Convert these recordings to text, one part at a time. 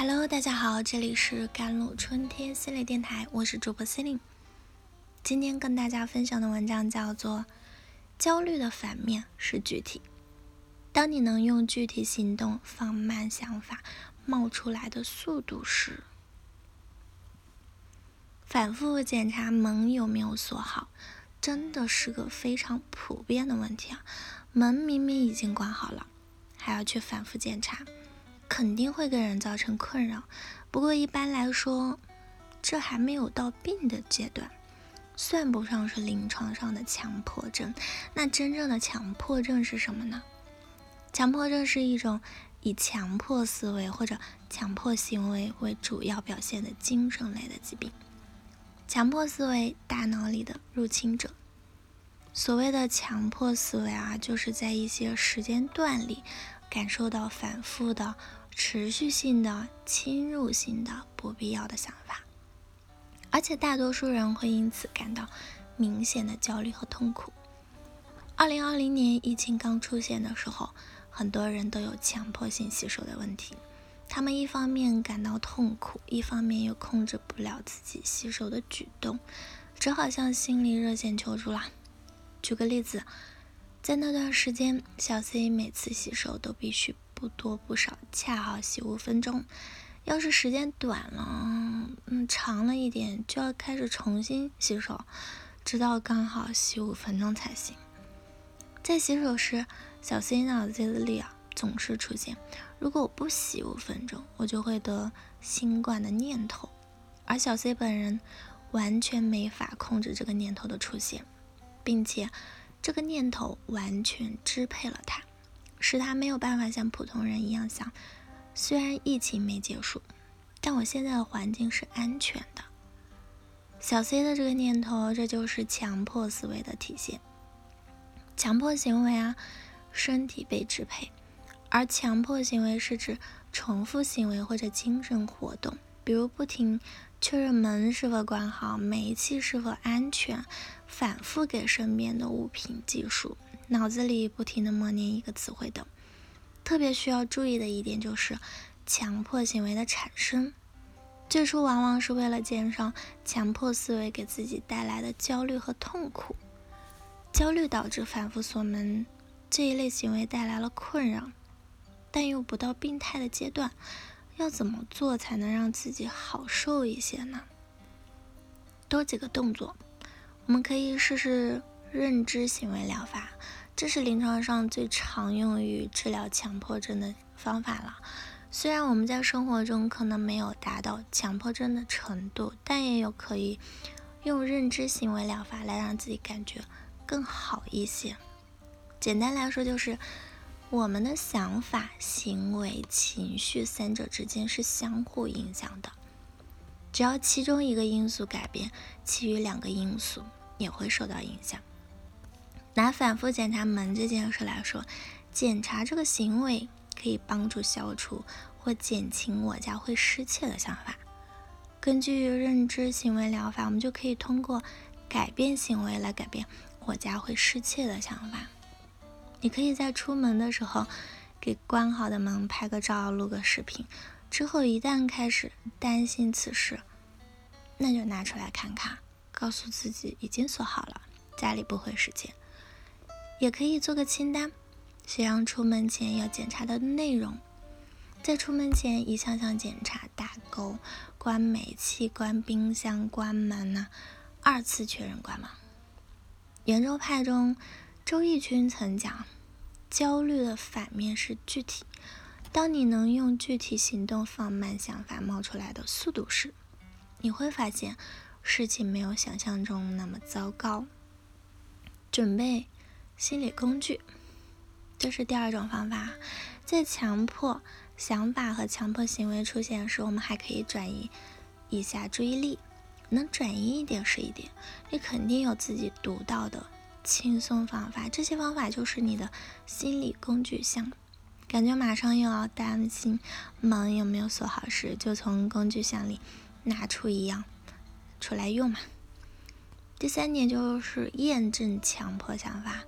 Hello，大家好，这里是甘露春天心理电台，我是主播 c e l i n e 今天跟大家分享的文章叫做《焦虑的反面是具体》。当你能用具体行动放慢想法冒出来的速度时，反复检查门有没有锁好，真的是个非常普遍的问题啊！门明明已经关好了，还要去反复检查，肯定会给人造成困扰。不过一般来说，这还没有到病的阶段，算不上是临床上的强迫症。那真正的强迫症是什么呢？强迫症是一种以强迫思维或者强迫行为为主要表现的精神类的疾病。强迫思维，大脑里的入侵者。所谓的强迫思维啊，就是在一些时间段里感受到反复的、持续性的、侵入性的不必要的想法，而且大多数人会因此感到明显的焦虑和痛苦。二零二零年疫情刚出现的时候，很多人都有强迫性洗手的问题。他们一方面感到痛苦，一方面又控制不了自己洗手的举动，只好向心理热线求助了。举个例子，在那段时间，小 C 每次洗手都必须不多不少，恰好洗五分钟。要是时间短了，嗯，长了一点，就要开始重新洗手，直到刚好洗五分钟才行。在洗手时，小 C 脑子里啊。总是出现，如果我不洗五分钟，我就会得新冠的念头。而小 C 本人完全没法控制这个念头的出现，并且这个念头完全支配了他，使他没有办法像普通人一样想：虽然疫情没结束，但我现在的环境是安全的。小 C 的这个念头，这就是强迫思维的体现。强迫行为啊，身体被支配。而强迫行为是指重复行为或者精神活动，比如不停确认门是否关好、煤气是否安全，反复给身边的物品计数，脑子里不停的默念一个词汇等。特别需要注意的一点就是，强迫行为的产生，最初往往是为了减少强迫思维给自己带来的焦虑和痛苦。焦虑导致反复锁门这一类行为带来了困扰。但又不到病态的阶段，要怎么做才能让自己好受一些呢？多几个动作，我们可以试试认知行为疗法，这是临床上最常用于治疗强迫症的方法了。虽然我们在生活中可能没有达到强迫症的程度，但也有可以用认知行为疗法来让自己感觉更好一些。简单来说就是。我们的想法、行为、情绪三者之间是相互影响的。只要其中一个因素改变，其余两个因素也会受到影响。拿反复检查门这件事来说，检查这个行为可以帮助消除或减轻我家会失窃的想法。根据认知行为疗法，我们就可以通过改变行为来改变我家会失窃的想法。你可以在出门的时候给关好的门拍个照，录个视频。之后一旦开始担心此事，那就拿出来看看，告诉自己已经锁好了，家里不会失窃。也可以做个清单，写上出门前要检查的内容。在出门前一项项检查，打勾。关煤气、关冰箱、关门呐，二次确认关门。圆周派中。周轶君曾讲，焦虑的反面是具体。当你能用具体行动放慢想法冒出来的速度时，你会发现事情没有想象中那么糟糕。准备心理工具，这是第二种方法。在强迫想法和强迫行为出现时，我们还可以转移一下注意力。能转移一点是一点，你肯定有自己独到的。轻松方法，这些方法就是你的心理工具箱。感觉马上又要担心门有没有锁好时，就从工具箱里拿出一样出来用嘛。第三点就是验证强迫想法。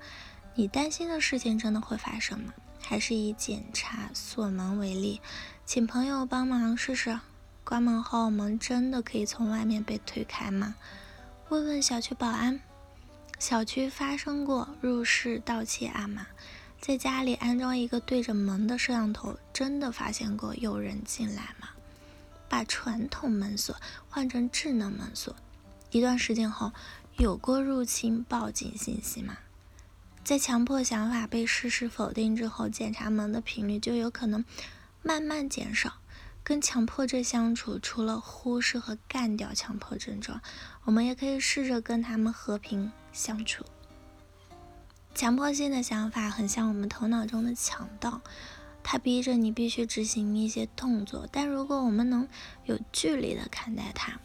你担心的事情真的会发生吗？还是以检查锁门为例，请朋友帮忙试试。关门后，门真的可以从外面被推开吗？问问小区保安。小区发生过入室盗窃案吗？在家里安装一个对着门的摄像头，真的发现过有人进来吗？把传统门锁换成智能门锁，一段时间后有过入侵报警信息吗？在强迫想法被事实否定之后，检查门的频率就有可能慢慢减少。跟强迫症相处，除了忽视和干掉强迫症状，我们也可以试着跟他们和平相处。强迫性的想法很像我们头脑中的强盗，它逼着你必须执行一些动作。但如果我们能有距离的看待它，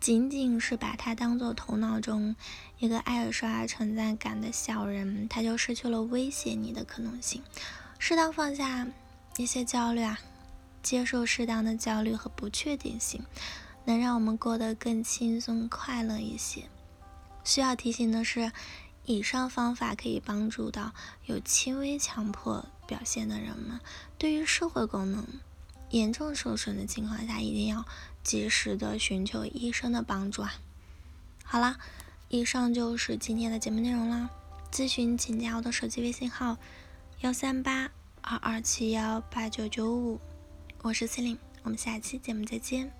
仅仅是把它当做头脑中一个爱刷存在感的小人，他就失去了威胁你的可能性。适当放下一些焦虑啊，接受适当的焦虑和不确定性，能让我们过得更轻松快乐一些。需要提醒的是，以上方法可以帮助到有轻微强迫表现的人们。对于社会功能严重受损的情况下，一定要。及时的寻求医生的帮助啊！好了，以上就是今天的节目内容了。咨询请加我的手机微信号：幺三八二二七幺八九九五，我是 c e l i n e 我们下期节目再见。